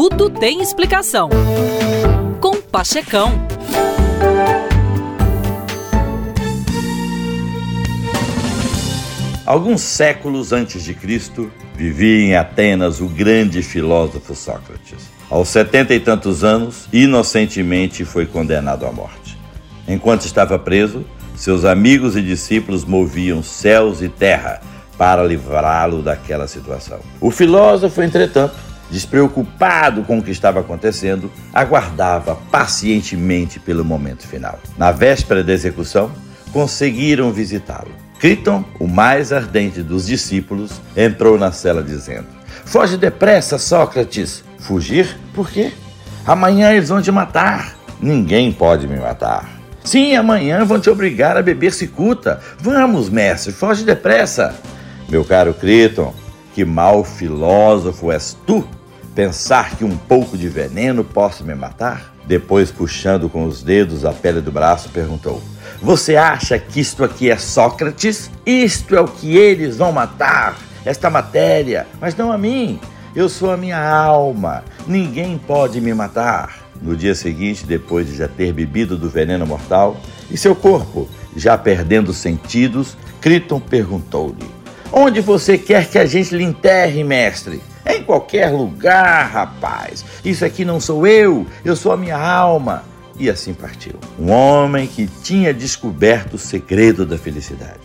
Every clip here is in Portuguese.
Tudo tem explicação. Com Pachecão. Alguns séculos antes de Cristo, vivia em Atenas o grande filósofo Sócrates. Aos setenta e tantos anos, inocentemente foi condenado à morte. Enquanto estava preso, seus amigos e discípulos moviam céus e terra para livrá-lo daquela situação. O filósofo, entretanto, despreocupado com o que estava acontecendo, aguardava pacientemente pelo momento final. Na véspera da execução, conseguiram visitá-lo. Criton, o mais ardente dos discípulos, entrou na cela dizendo: Foge depressa, Sócrates. Fugir? Por quê? Amanhã eles vão te matar. Ninguém pode me matar. Sim, amanhã vão te obrigar a beber cicuta. Vamos, mestre, foge depressa. Meu caro Criton, que mau filósofo és tu, pensar que um pouco de veneno possa me matar? Depois, puxando com os dedos a pele do braço, perguntou: Você acha que isto aqui é Sócrates? Isto é o que eles vão matar, esta matéria, mas não a mim. Eu sou a minha alma, ninguém pode me matar. No dia seguinte, depois de já ter bebido do veneno mortal, e seu corpo já perdendo sentidos, Criton perguntou-lhe: Onde você quer que a gente lhe enterre, mestre? Em qualquer lugar, rapaz. Isso aqui não sou eu, eu sou a minha alma. E assim partiu. Um homem que tinha descoberto o segredo da felicidade,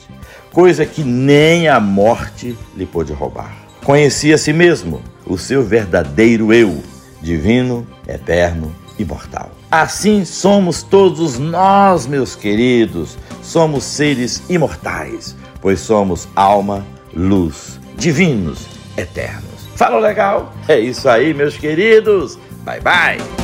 coisa que nem a morte lhe pôde roubar. Conhecia a si mesmo, o seu verdadeiro eu, divino, eterno, imortal. Assim somos todos nós, meus queridos, somos seres imortais, pois somos alma, luz, divinos, eternos. Fala legal? É isso aí, meus queridos. Bye bye.